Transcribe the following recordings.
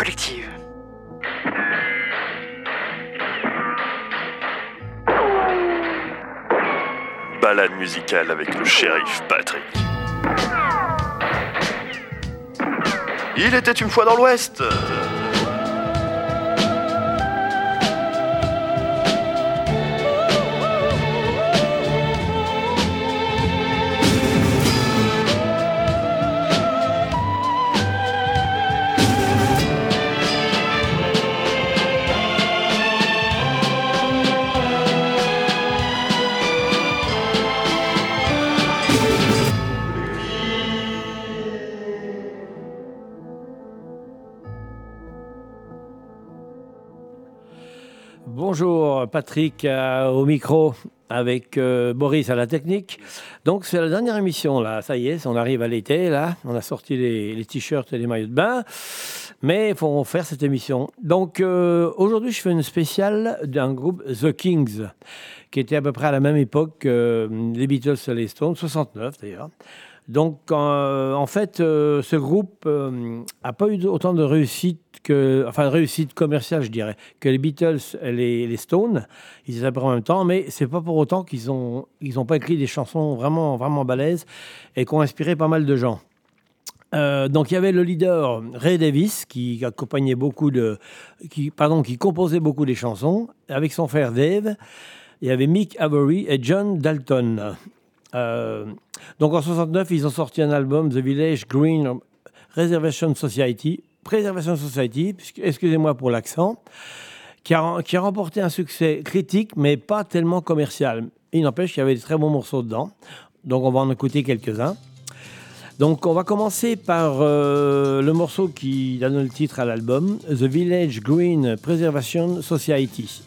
collective. Balade musicale avec le shérif Patrick. Il était une fois dans l'Ouest. Patrick euh, au micro avec euh, Boris à la technique. Donc c'est la dernière émission là, ça y est, on arrive à l'été là, on a sorti les, les t-shirts et les maillots de bain, mais il faut faire cette émission. Donc euh, aujourd'hui je fais une spéciale d'un groupe The Kings, qui était à peu près à la même époque que les Beatles et les Stones, 69 d'ailleurs. Donc, euh, en fait, euh, ce groupe n'a pas eu autant de réussite que, enfin, réussite commerciale, je dirais, que les Beatles et les, Stones. Ils étaient en même temps, mais c'est pas pour autant qu'ils ont, ils ont pas écrit des chansons vraiment, vraiment balèzes et qui ont inspiré pas mal de gens. Euh, donc il y avait le leader Ray Davis qui accompagnait beaucoup de, qui, pardon, qui composait beaucoup des chansons avec son frère Dave. Il y avait Mick Avery et John Dalton. Euh, donc en 69, ils ont sorti un album, The Village Green Reservation Society, Preservation Society, excusez-moi pour l'accent, qui a, qui a remporté un succès critique, mais pas tellement commercial. Il n'empêche qu'il y avait des très bons morceaux dedans. Donc on va en écouter quelques-uns. Donc on va commencer par euh, le morceau qui donne le titre à l'album, The Village Green Preservation Society.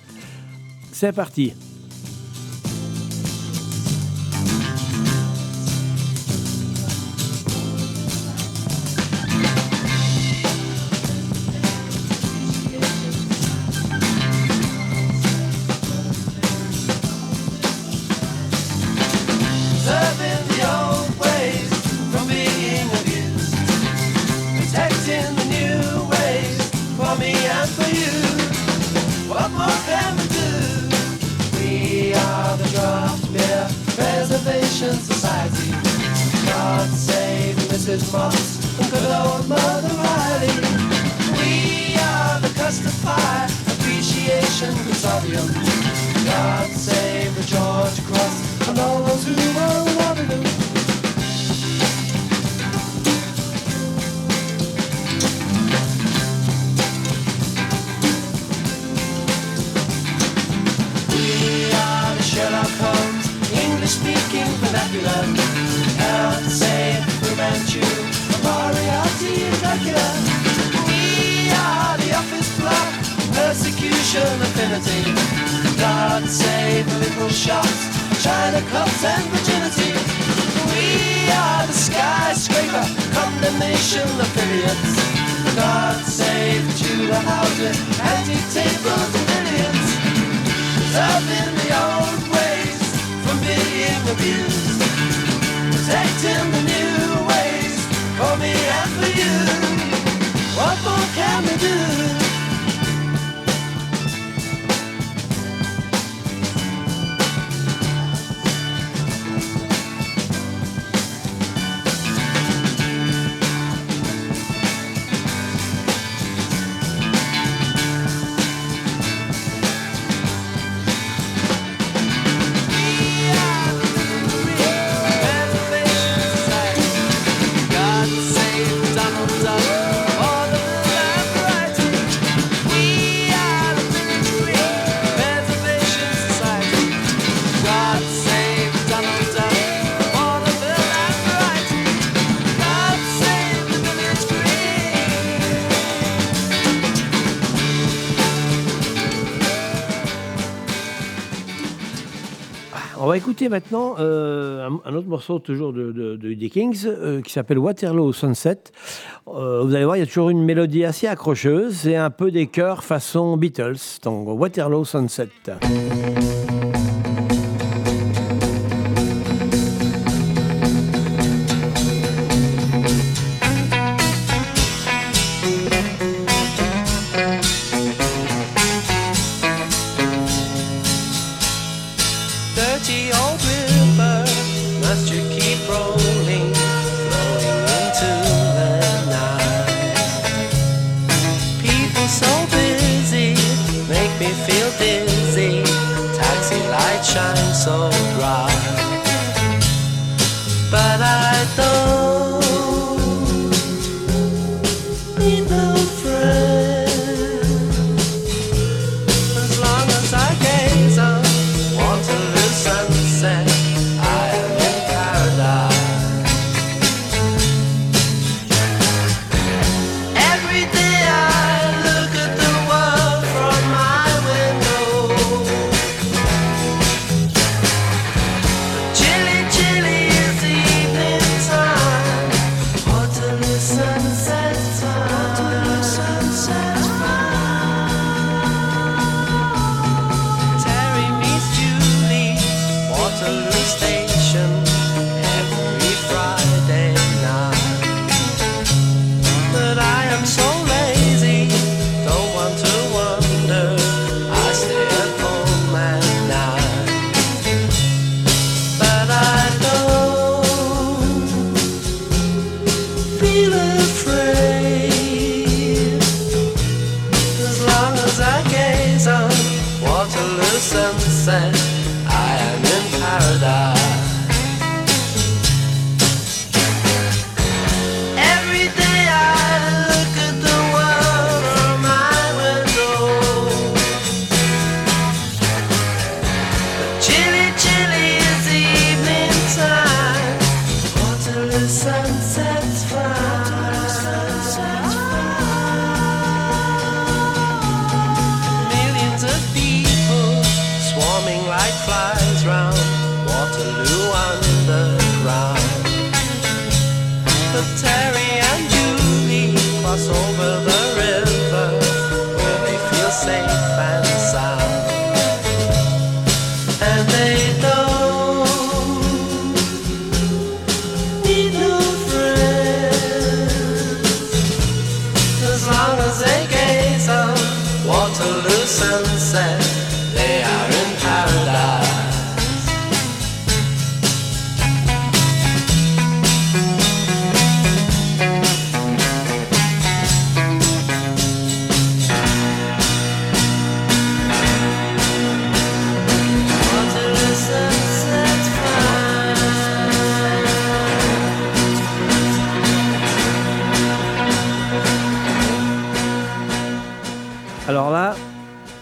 C'est parti. Écouter maintenant euh, un, autre morceau toujours de, de, Kings euh, qui s'appelle Waterloo Sunset. Euh, vous allez voir, il y a toujours une mélodie assez accrocheuse. C'est un peu des chœurs façon Beatles. Donc Waterloo Sunset.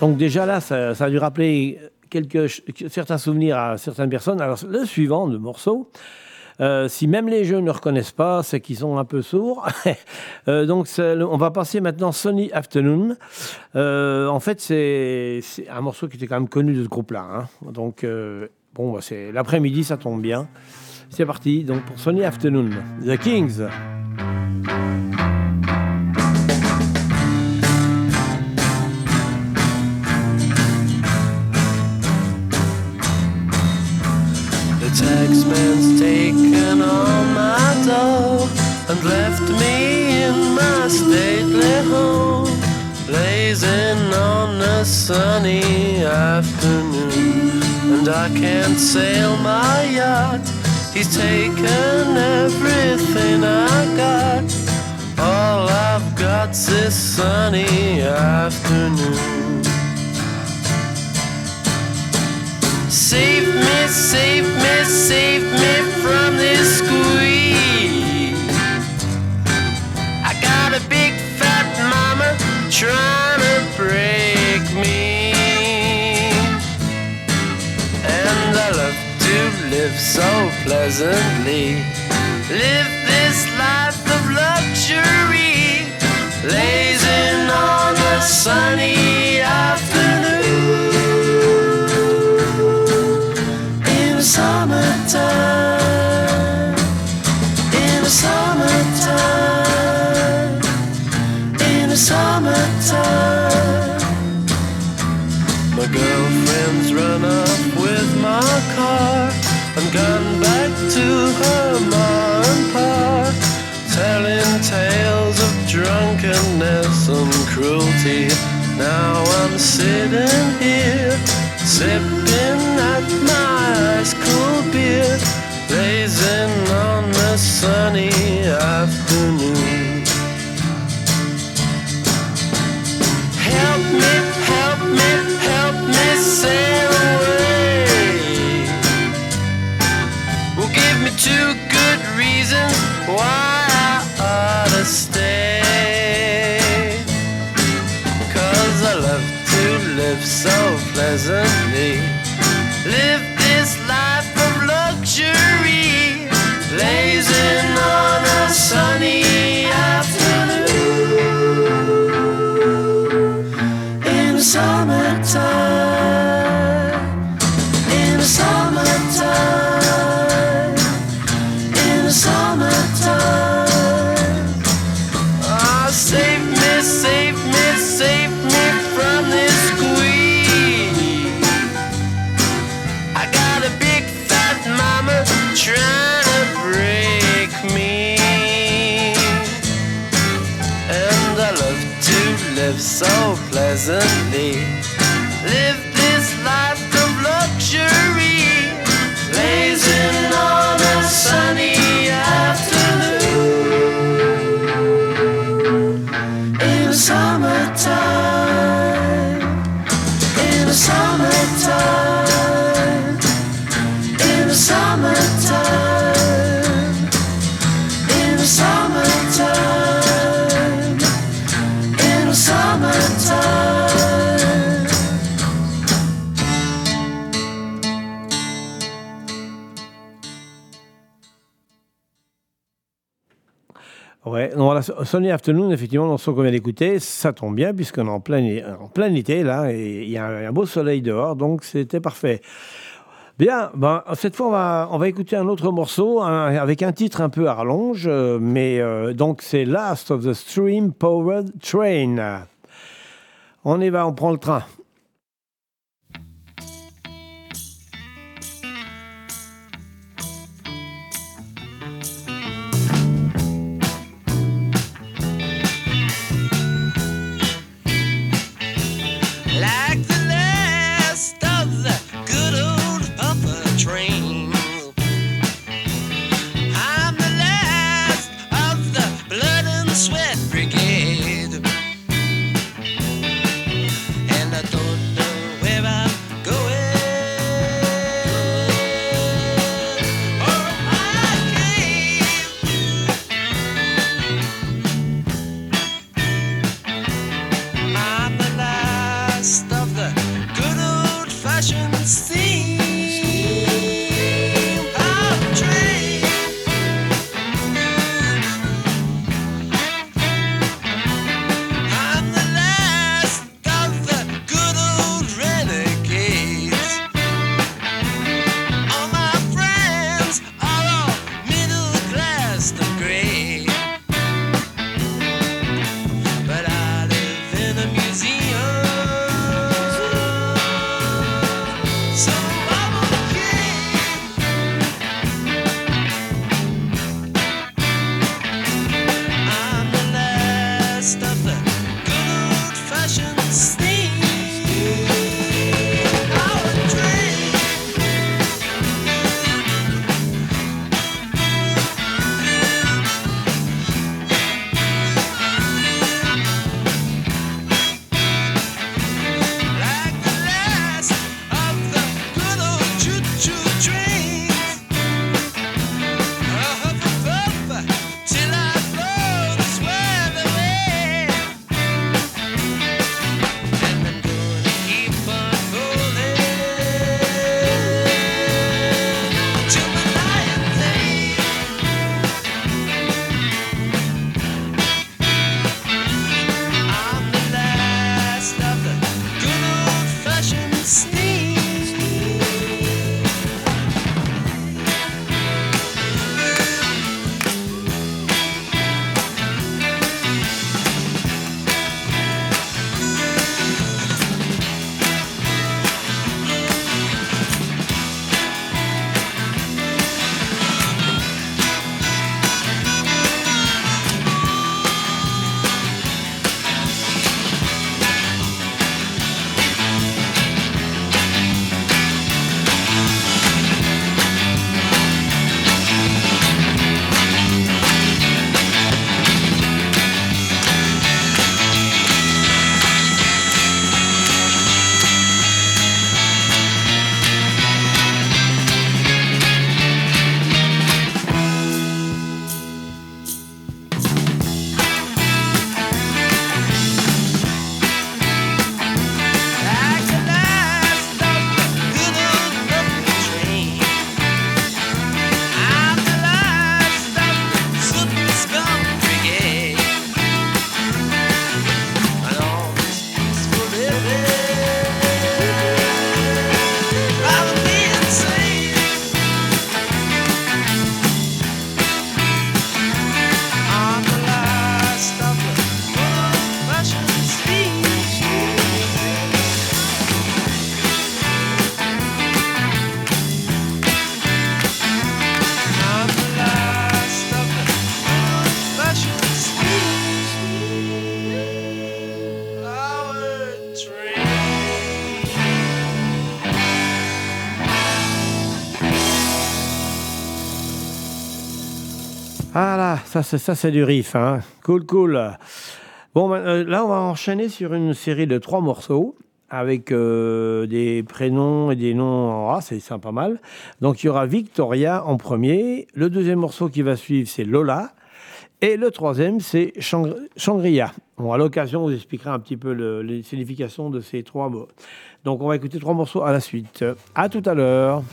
Donc déjà là, ça, a dû rappeler quelques, certains souvenirs à certaines personnes. Alors le suivant, le morceau, euh, si même les jeunes ne reconnaissent pas, c'est qu'ils sont un peu sourds. Euh, donc on va passer maintenant Sunny Afternoon. Euh, en fait, c'est un morceau qui était quand même connu de ce groupe-là. hein. Donc bon, bah, c'est l'après-midi, ça tombe bien. C'est parti. Donc pour Sunny Afternoon, The Kings. And left me in my stately home, blazing on a sunny afternoon. And I can't sail my yacht, he's taken everything I got. All I've got's this sunny afternoon. Save me, save me, save me from this squeeze. Got a big fat mama trying to break me. And I love to live so pleasantly. Live this life of luxury. Blazing on a sunny afternoon in the sitting here, sipping at my ice cool beer, blazing on the sunny afternoon. Ouais, non, voilà, Afternoon, effectivement, son qu'on vient d'écouter, ça tombe bien, puisqu'on est en plein, en plein été, là, et il y a un, beau soleil dehors, donc c'était parfait. Bien, ben, cette fois, on va, on va écouter un autre morceau avec un titre un peu à rallonge, euh, mais euh, donc c'est Last of the Stream Powered Train. On y va, on prend le train. ça, c'est ça, c'est du riff. Hein. Cool, cool. Bon, ben, euh, là, on va enchaîner sur une série de trois morceaux avec euh, des prénoms et des noms en A, c'est sympa, mal. Donc il y aura Victoria en premier. Le deuxième morceau qui va suivre, c'est Lola. Et le troisième, c'est Shangri-La. Bon, à l'occasion, on vous expliquera un petit peu les significations de ces trois mots. Donc on va écouter trois morceaux à la suite. À tout à l'heure.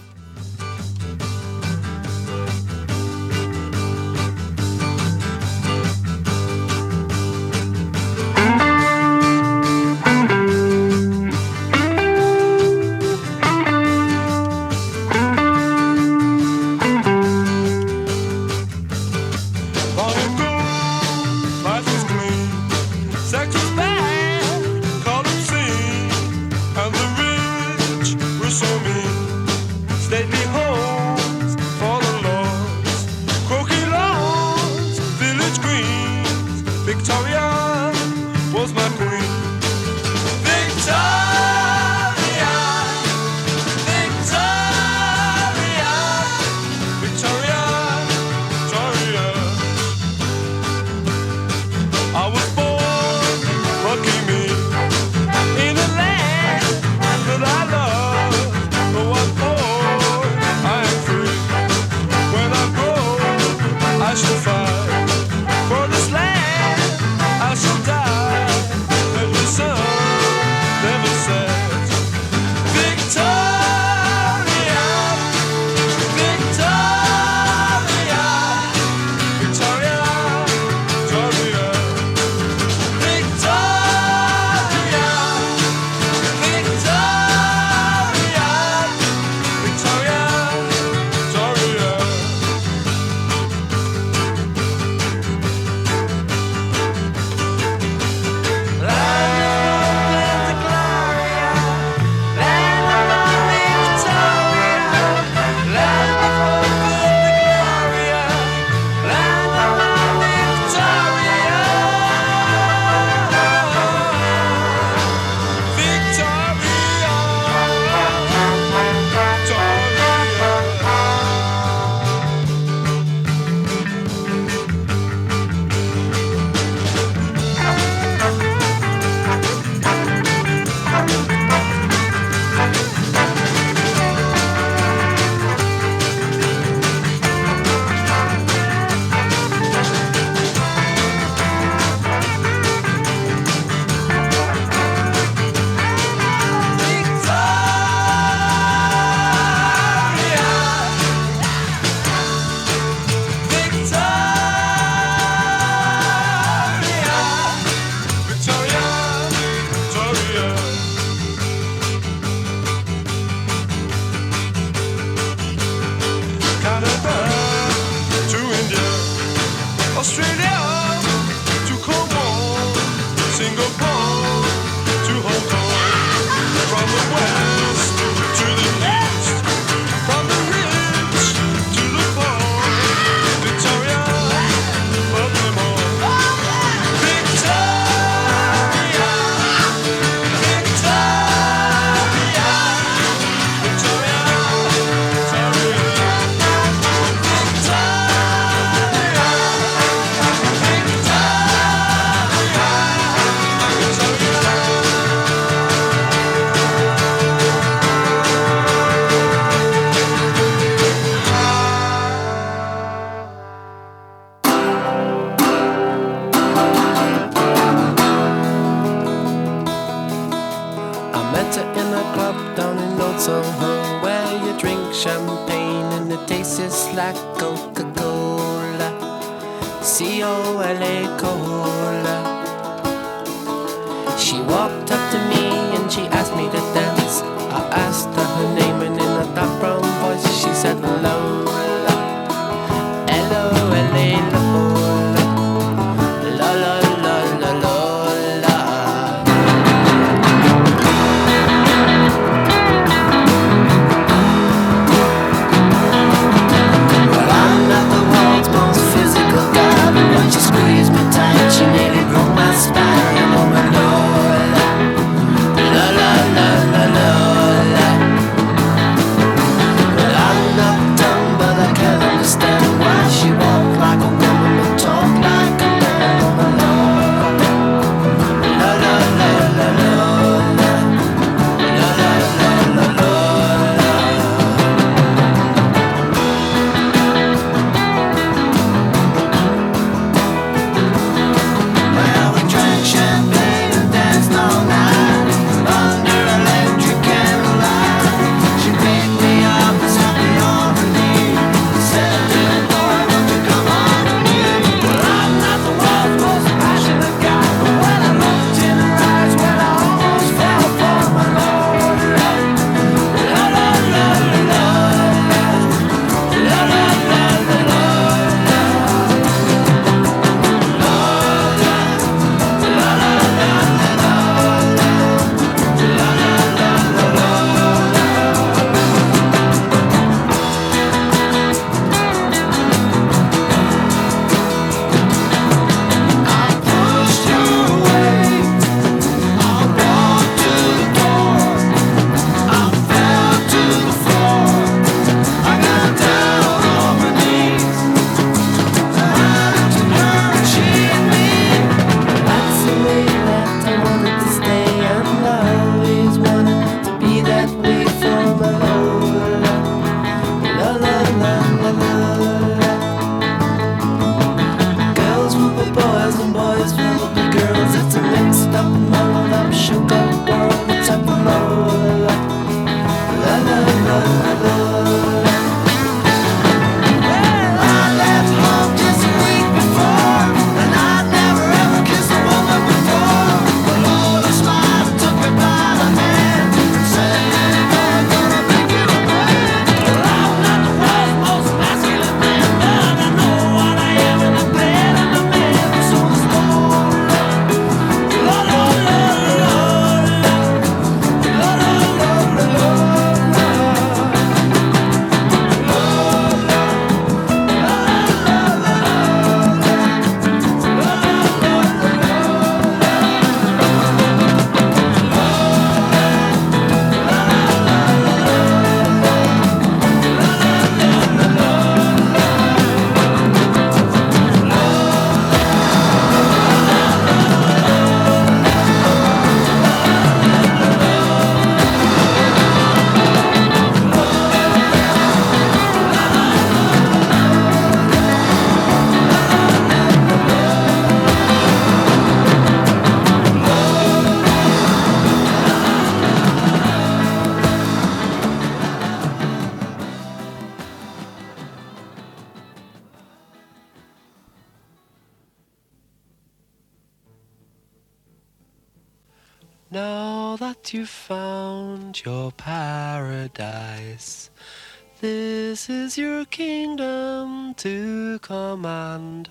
This is your kingdom to command.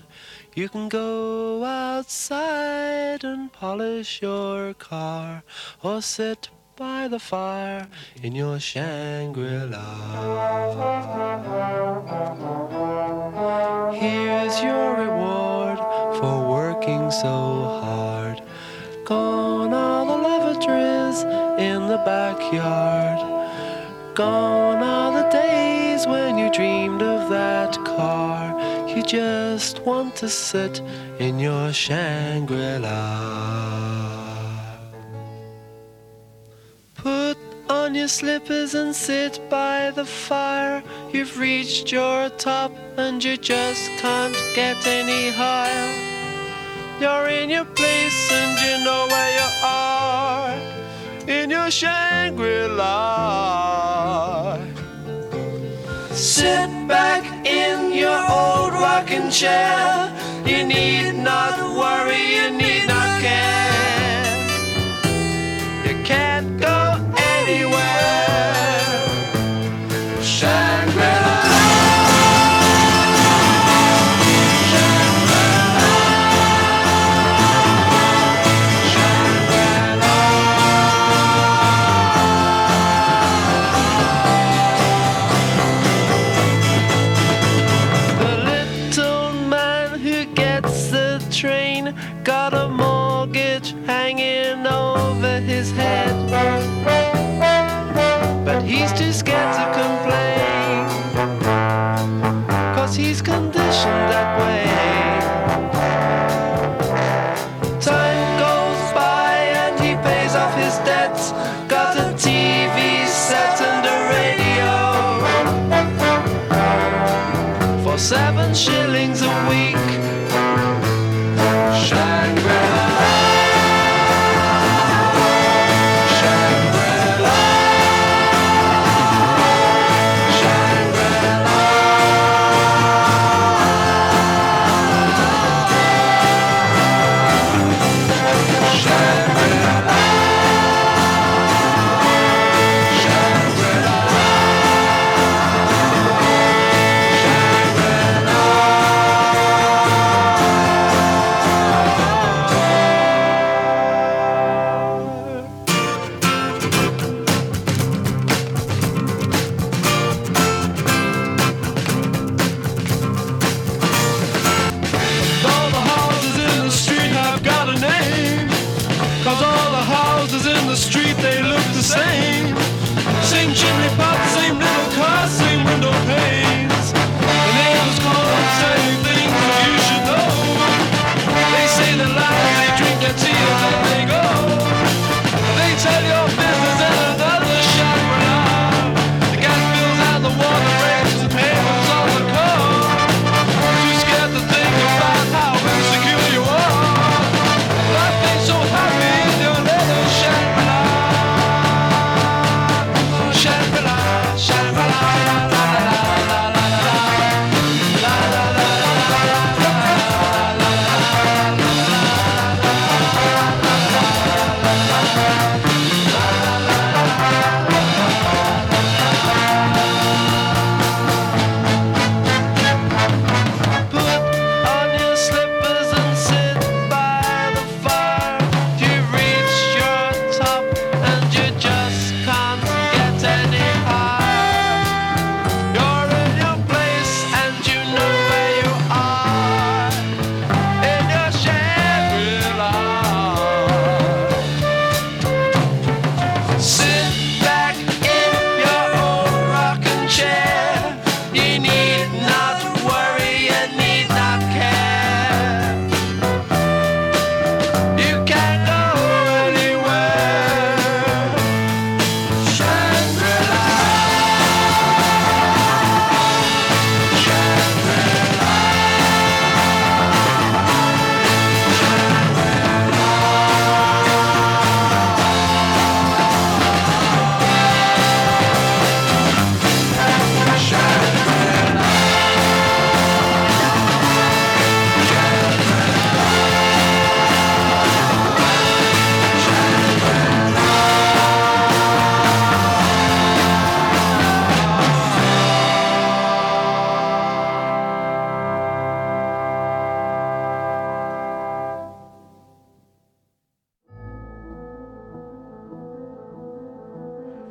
You can go outside and polish your car or sit by the fire in your Shangri La. Here's your reward for working so hard. Gone are the lavatories in the backyard. Gone are car. You just want to sit in your Shangri La. Put on your slippers and sit by the fire. You've reached your top and you just can't get any higher. You're in your place and you know where you are. In your Shangri La. Sit back in your old rocking chair. You need not worry, you need not care.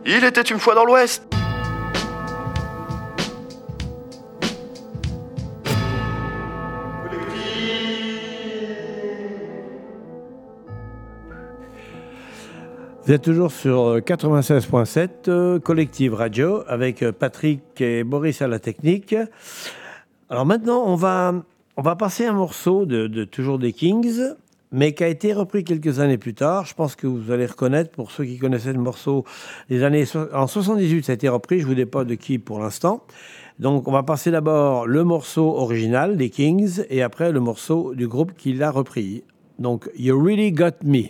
Il était une fois dans l'Ouest. Vous êtes toujours sur euh, 96.7 euh, Collective Radio avec euh, Patrick et Boris à la technique. Alors maintenant, on va, on va passer un morceau de toujours des Kings mais qui a été repris quelques années plus tard. Je pense que vous allez reconnaître, pour ceux qui connaissaient le morceau, les années en 78, ça a été repris. Je vous dis pas de qui pour l'instant. Donc, on va passer d'abord le morceau original des Kings et après le morceau du groupe qui l'a repris. Donc, You Really Got Me.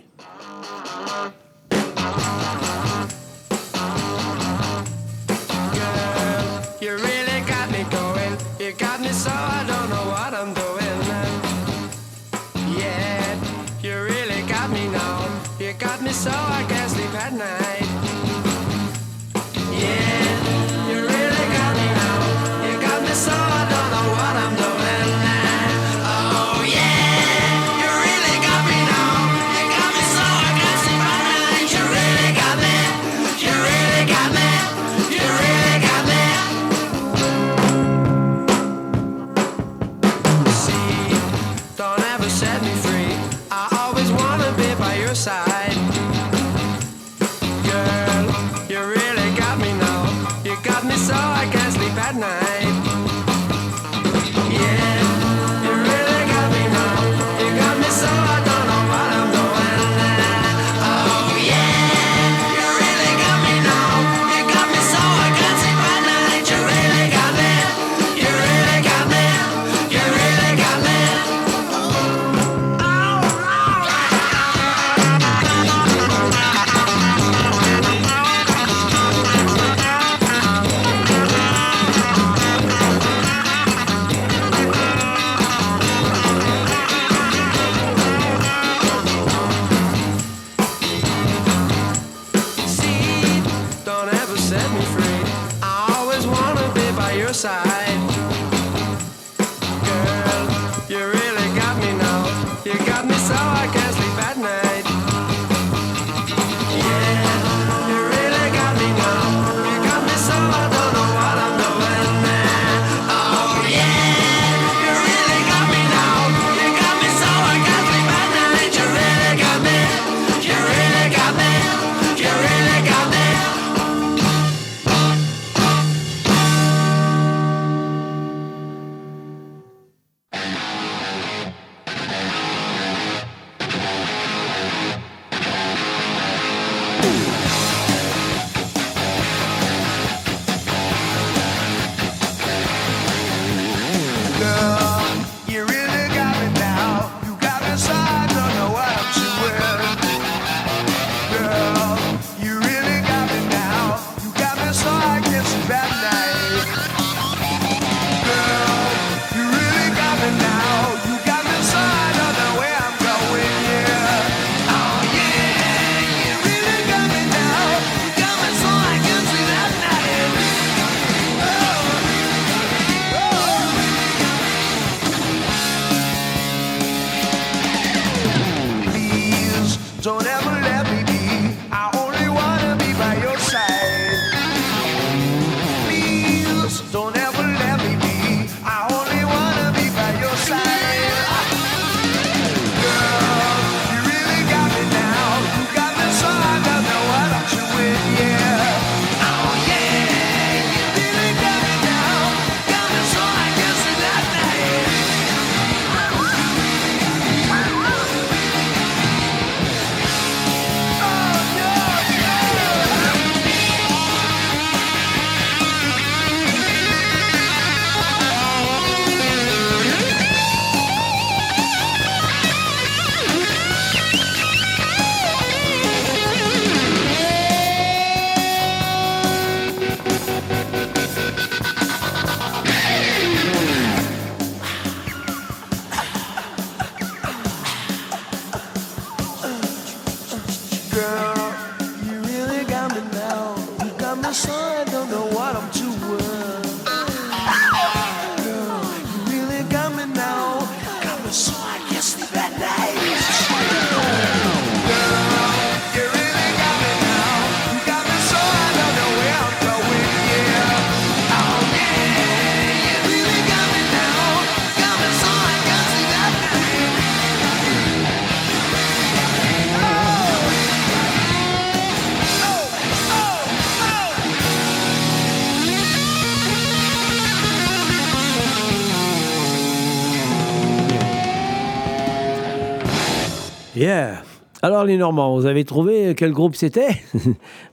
Les Normands, vous avez trouvé quel groupe c'était?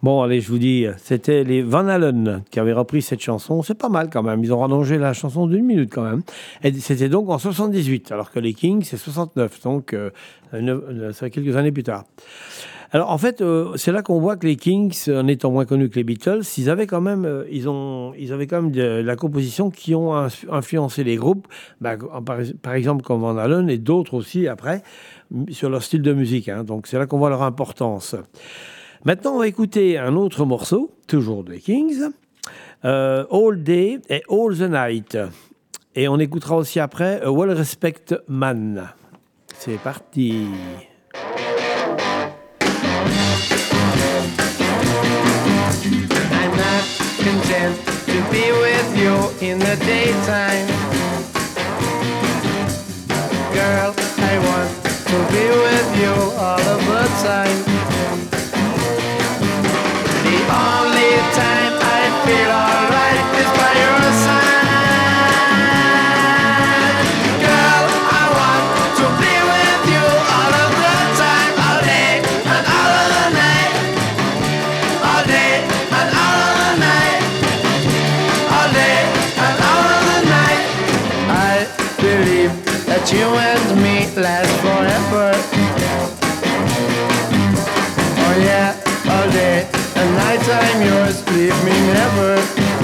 Bon, allez, je vous dis, c'était les Van Halen qui avaient repris cette chanson. C'est pas mal quand même. Ils ont rallongé la chanson d'une minute quand même. Et c'était donc en 78, alors que les Kings c'est 69, donc euh, euh, quelques années plus tard. Alors en fait, euh, c'est là qu'on voit que les Kings, en étant moins connus que les Beatles, ils avaient quand même, euh, ils ont, ils avaient quand même de, la composition qui ont inf- influencé les groupes, bah, par, exemple comme Van Halen et d'autres aussi après sur leur style de musique. hein. Donc c'est là qu'on voit leur importance. Maintenant, on va écouter un autre morceau, toujours des Kings, euh, All Day et All the Night. Et on écoutera aussi après A Well Respect Man. C'est parti. Content to be with you in the daytime. Girl, I want to be with you all of the time. The only time I feel alright is by your side. That you and me last forever. Oh yeah, all day and night I'm yours, leave me never.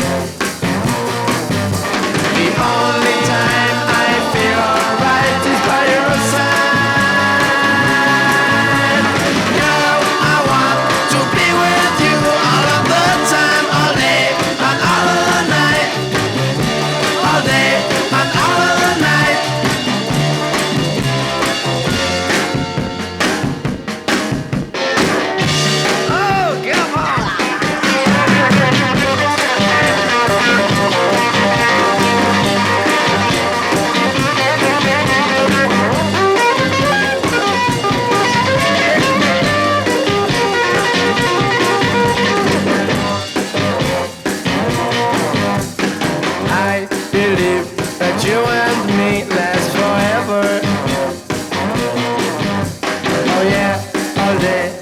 today.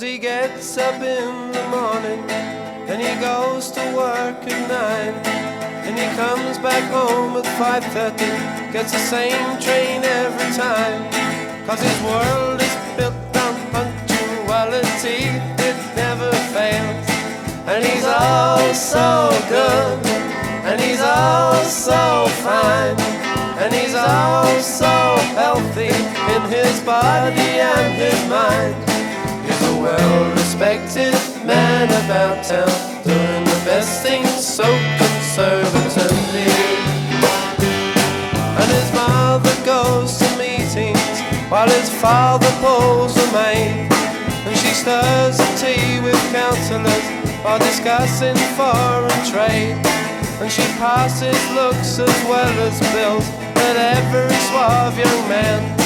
Cause he gets up in the morning and he goes to work at nine. And he comes back home at 5.30 gets the same train every time. Cause his world is built on punctuality It never fails. And he's all so good And he's all so fine. And he's all so healthy In his body and his mind He's a well-respected man about town Doing the best things so conservatively and his mother goes to meetings while his father pulls the maid. And she stirs the tea with counsellors while discussing foreign trade. And she passes looks as well as bills at every suave young man.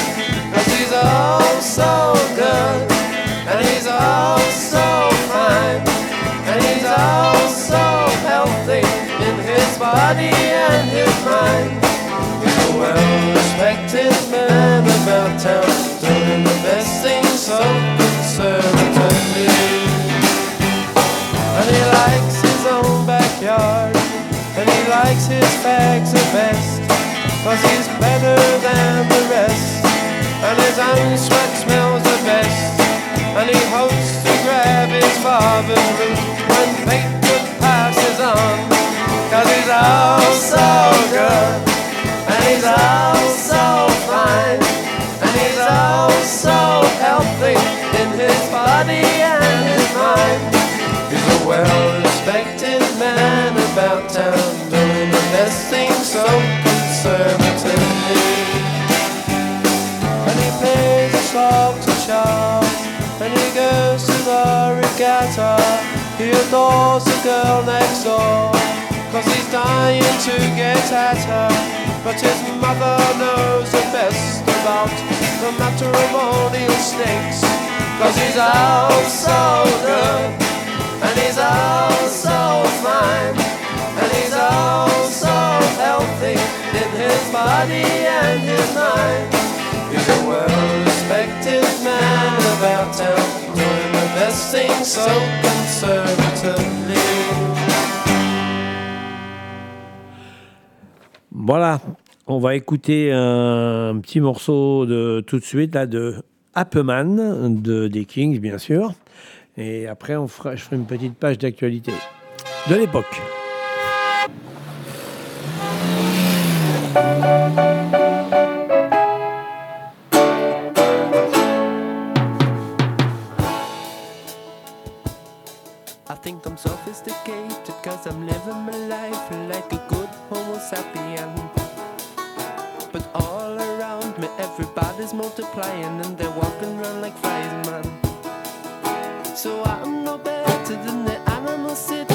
Cause he's all oh so good, and he's all so fine, and he's all so healthy in his body and his mind. He's a well-respected man about town, doing the best things so conservatively. And he likes his own backyard, and he likes his bags the best, cause he's He adores the girl next door, cause he's dying to get at her. But his mother knows the best about the matrimonial snakes, cause he's out so good, and he's out so fine, and he's out so healthy in his body and his mind. He's a well-respected Voilà, on va écouter un petit morceau de tout de suite là de Appeman de des Kings bien sûr, et après on fera, je ferai une petite page d'actualité de l'époque. Think I'm sophisticated cause I'm living my life like a good homo sapien. But all around me everybody's multiplying and they're walking around like flies, man. So I'm no better than the sitting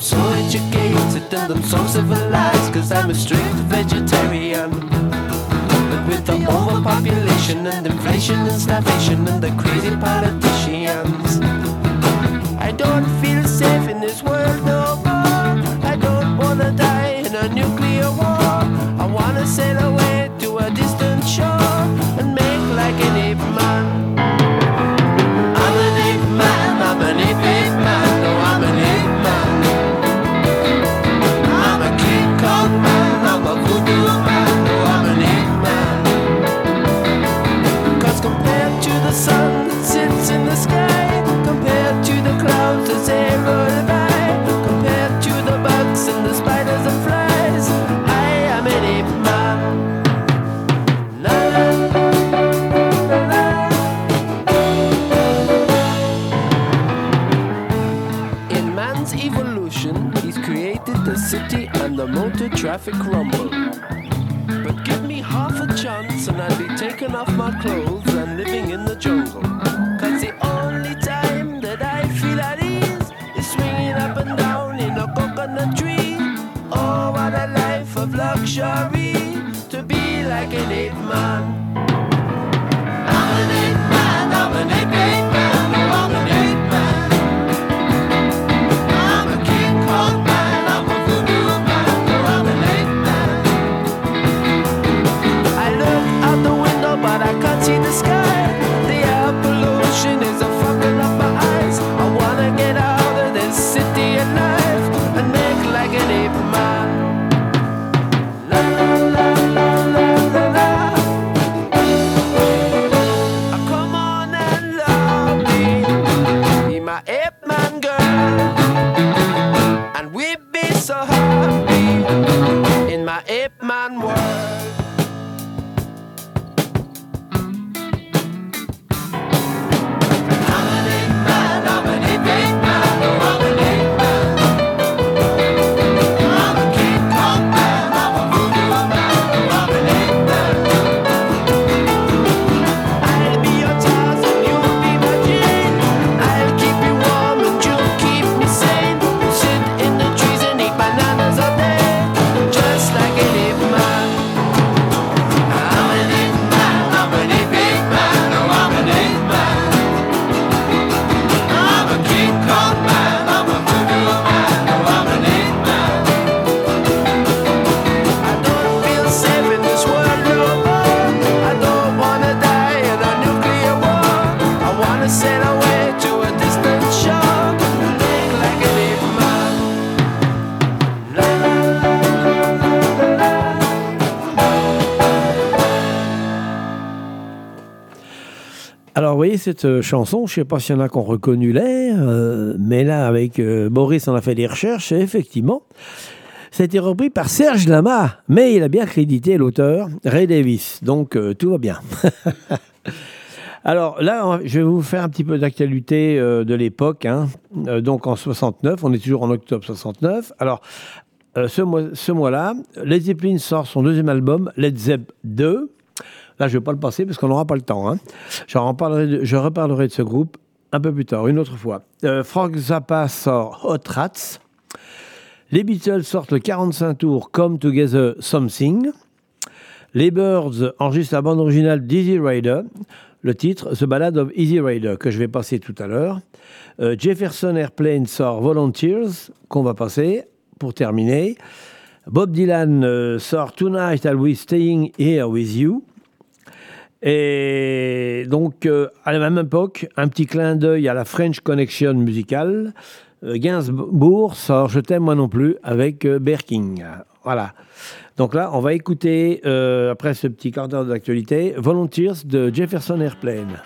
I'm so educated and I'm so civilized Cause I'm a strict vegetarian. But with the overpopulation and inflation and starvation And the crazy politicians I don't feel safe in this world no traffic rumble. But give me half a chance and I'd be taking off my clothes and living in the jungle. Cette euh, chanson, je ne sais pas s'il y en a qui ont reconnu l'air, euh, mais là, avec euh, Boris, on a fait des recherches, et effectivement, ça a été repris par Serge Lama, mais il a bien crédité l'auteur, Ray Davis, donc euh, tout va bien. Alors là, je vais vous faire un petit peu d'actualité de l'époque. hein. Donc en 69, on est toujours en octobre 69. Alors ce mois- ce mois-là, Led Zeppelin sort son deuxième album, Led Zepp 2. Là, je ne vais pas le passer parce qu'on n'aura pas le temps. hein. Je reparlerai de ce groupe un peu plus tard, une autre fois. Euh, Frank Zappa sort Hot Rats. Les Beatles sortent le 45 tours Come Together Something. Les Birds enregistrent la bande originale d'Easy Rider. Le titre, The Ballad of Easy Rider, que je vais passer tout à l'heure. Euh, Jefferson Airplane sort Volunteers, qu'on va passer pour terminer. Bob Dylan euh, sort Tonight I'll Be Staying Here With You. Et donc, euh, à la même époque, un petit clin d'œil à la French Connection musicale. Euh, Gainsbourg sort Je t'aime moi non plus avec euh, Berking. Voilà. Donc là, on va écouter, euh, après ce petit quart d'heure d'actualité, Volunteers de Jefferson Airplane.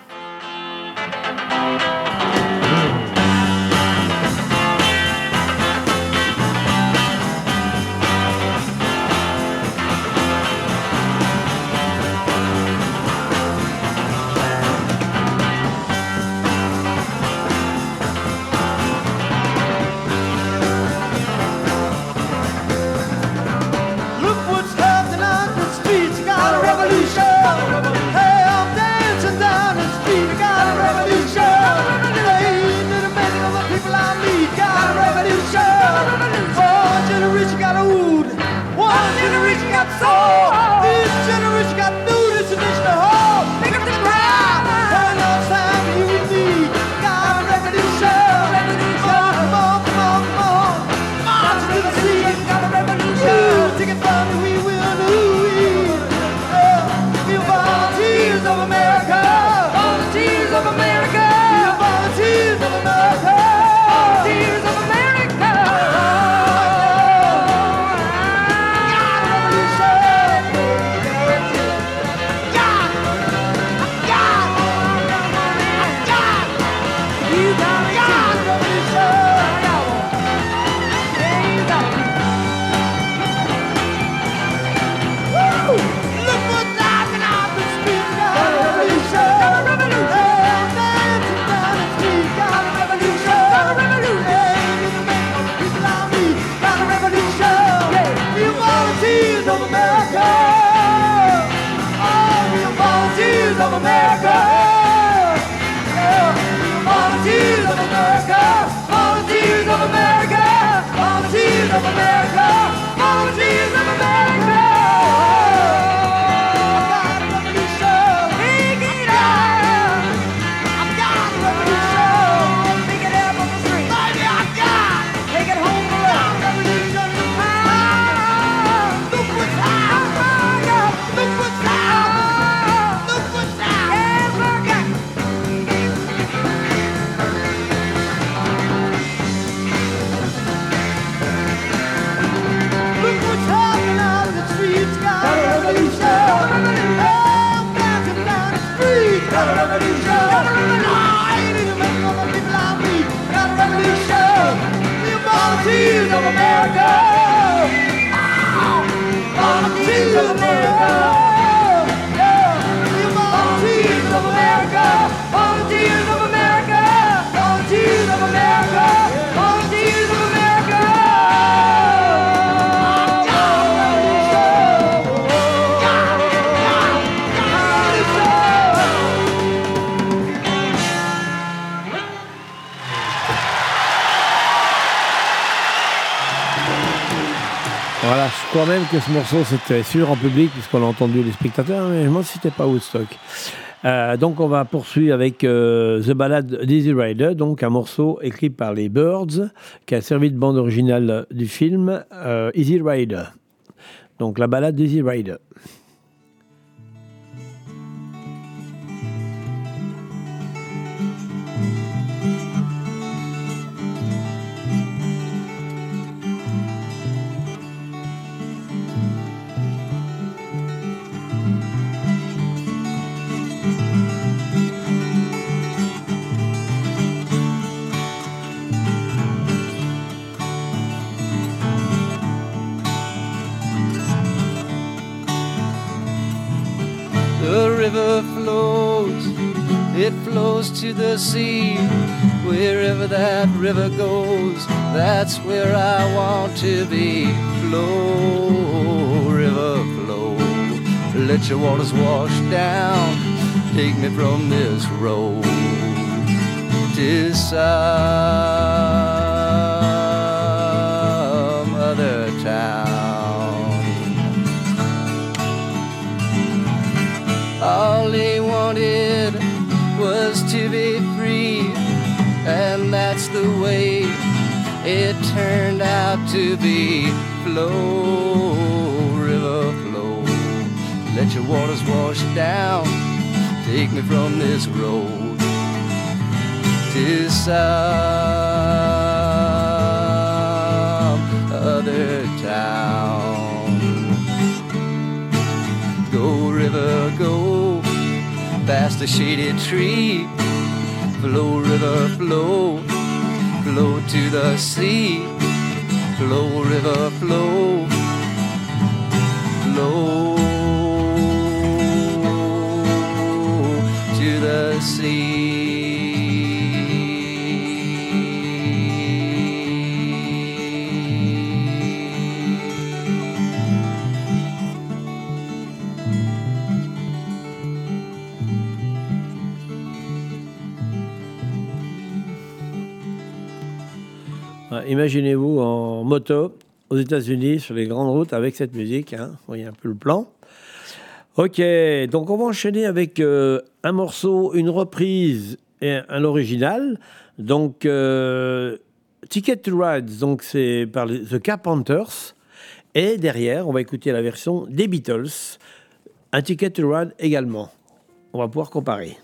Crois même que ce morceau c'était sûr en public puisqu'on a entendu les spectateurs, mais je me c'était pas Woodstock. Euh, donc on va poursuivre avec euh, The Ballad d'Easy Rider, donc un morceau écrit par les Birds qui a servi de bande originale du film euh, Easy Rider. Donc la balade d'Easy Rider. River flows it flows to the sea. Wherever that river goes, that's where I want to be. Flow, river, flow. Let your waters wash down. Take me from this road to it turned out to be. Flow, river, flow. Let your waters wash down. Take me from this road to some other town. Go, river, go past the shady tree. Flow, river, flow, flow to the sea. Flow, river, flow, flow to the sea. Imaginez-vous en moto aux États-Unis sur les grandes routes avec cette musique. Hein. Vous voyez un peu le plan. Ok, donc on va enchaîner avec euh, un morceau, une reprise et un, original. Donc euh, Ticket to Ride, donc c'est par The Carpenters. Et derrière, on va écouter la version des Beatles. Un Ticket to Ride également. On va pouvoir comparer.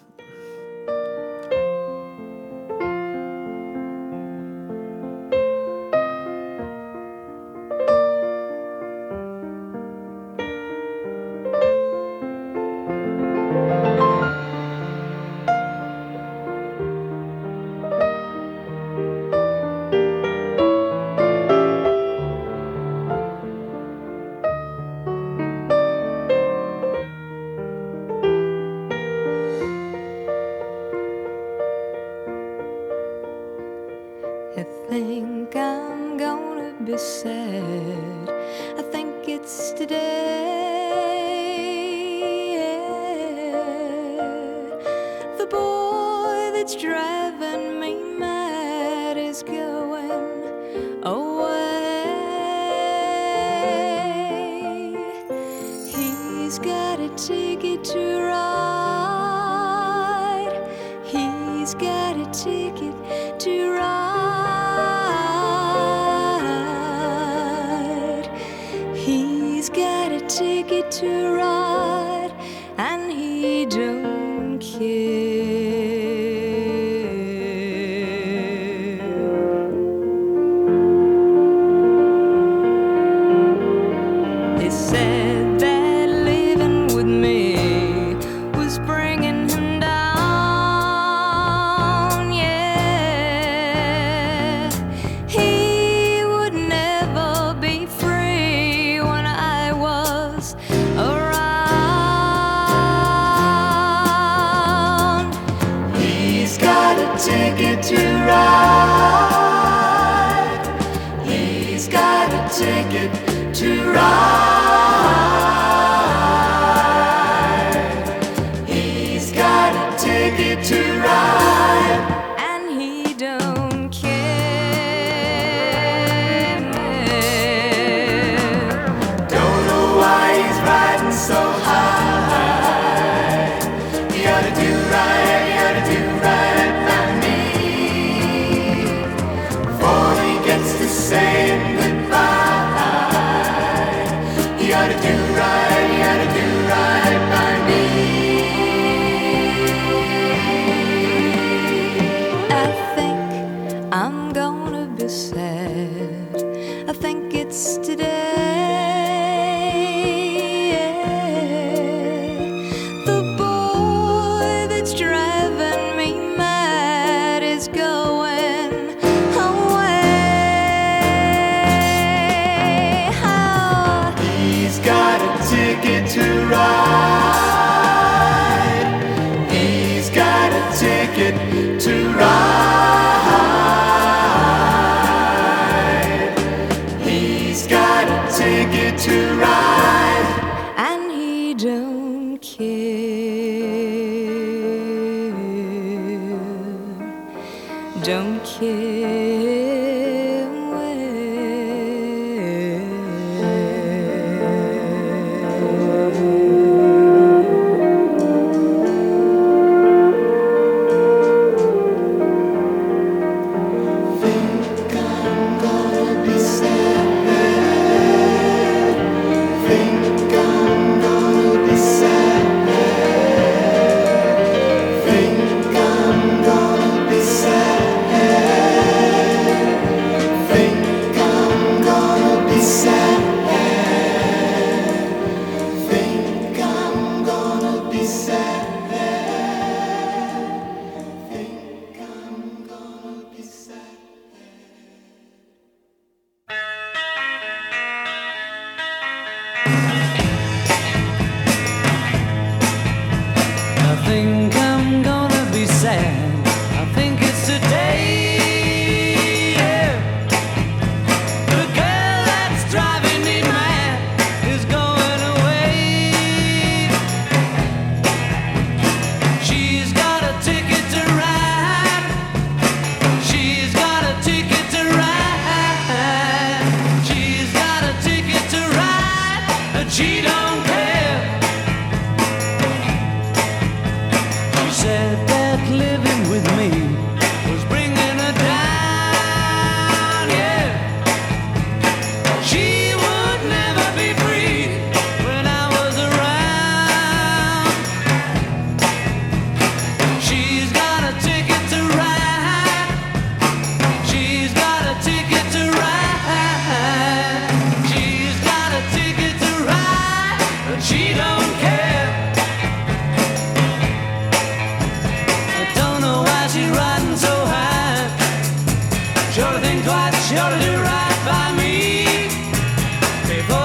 Said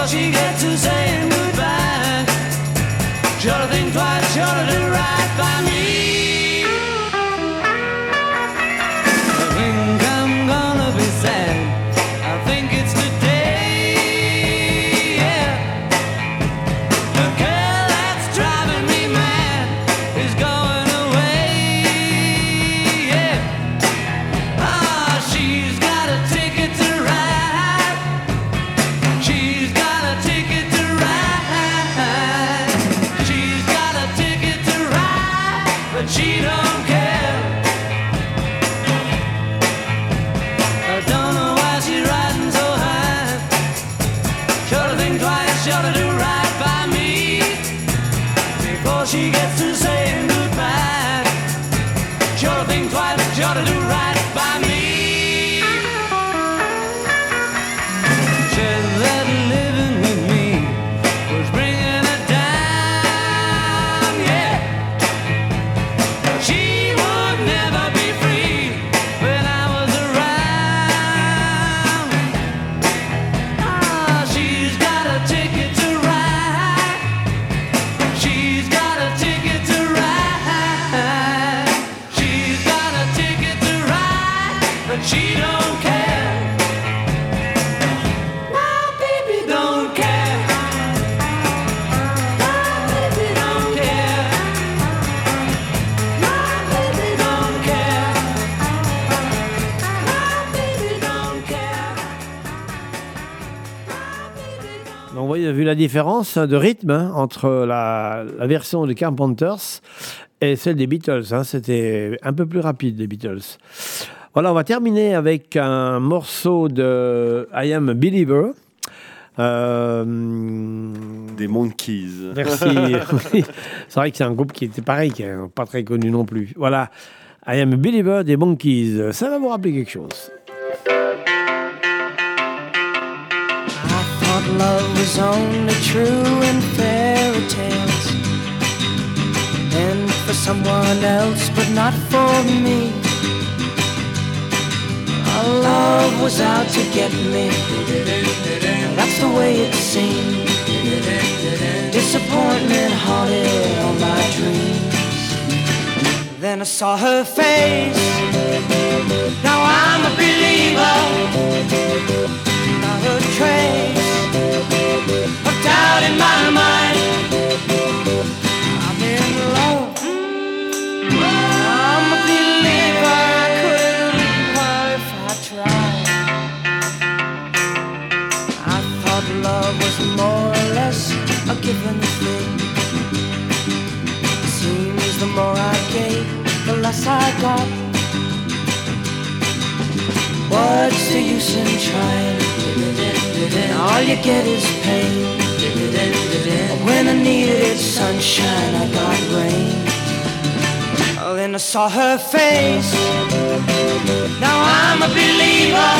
she gets to say différence de rythme hein, entre la, la, version des Carpenters et celle des Beatles. Hein. C'était un peu plus rapide, les Beatles. Voilà, on va terminer avec un morceau de I Am a Believer. Euh, des Monkeys. Merci. c'est vrai que c'est un groupe qui était pareil, qui n'est pas très connu non plus. Voilà. I am a believer des Monkeys. Ça va vous rappeler quelque chose. that love was only true in fairy tales. And for someone else, but not for me. Our love was out to get me. That's the way it seemed. Disappointment haunted all my dreams. Then I saw her face. Now I'm a believer a trace in my mind. I'm in love. I'm a believer. I couldn't leave her if I tried. I thought love was more or less a given thing. Seems the more I gave, the less I got. What's the use in trying? All you get is pain. When I needed sunshine, I got rain. Oh, then I saw her face. Now I'm a believer.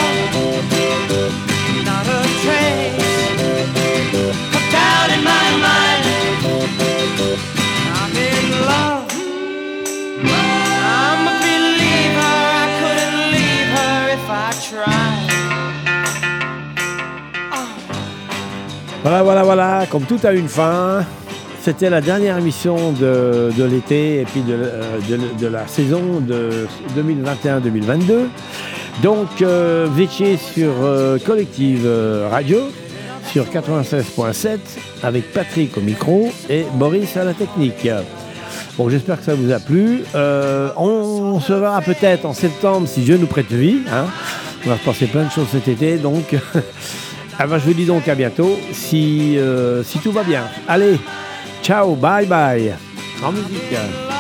Not a trace of doubt in my mind. I'm in love. Voilà, voilà, voilà, comme tout a une fin. C'était la dernière émission de, l'été et puis de, euh, la saison de 2021-2022. Donc, euh, vous étiez sur euh, Collective euh, Radio, sur 96.7, avec Patrick au micro et Boris à la technique. Bon, j'espère que ça vous a plu. On se verra peut-être en septembre si Dieu nous prête vie. hein. On va se passer plein de choses cet été, donc ah ben, je vous dis donc à bientôt si, euh, si tout va bien. Allez, ciao, bye bye. En musique. A.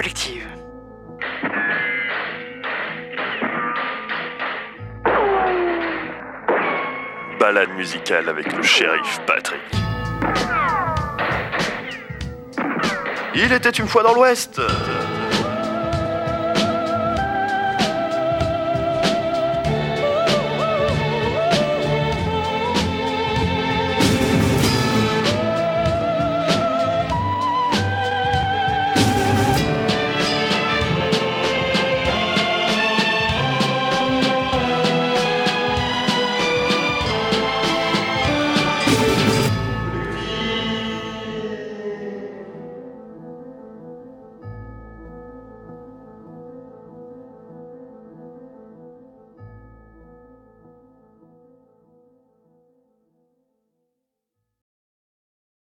Collective. Balade musicale avec le shérif Patrick. Il était une fois dans l'Ouest.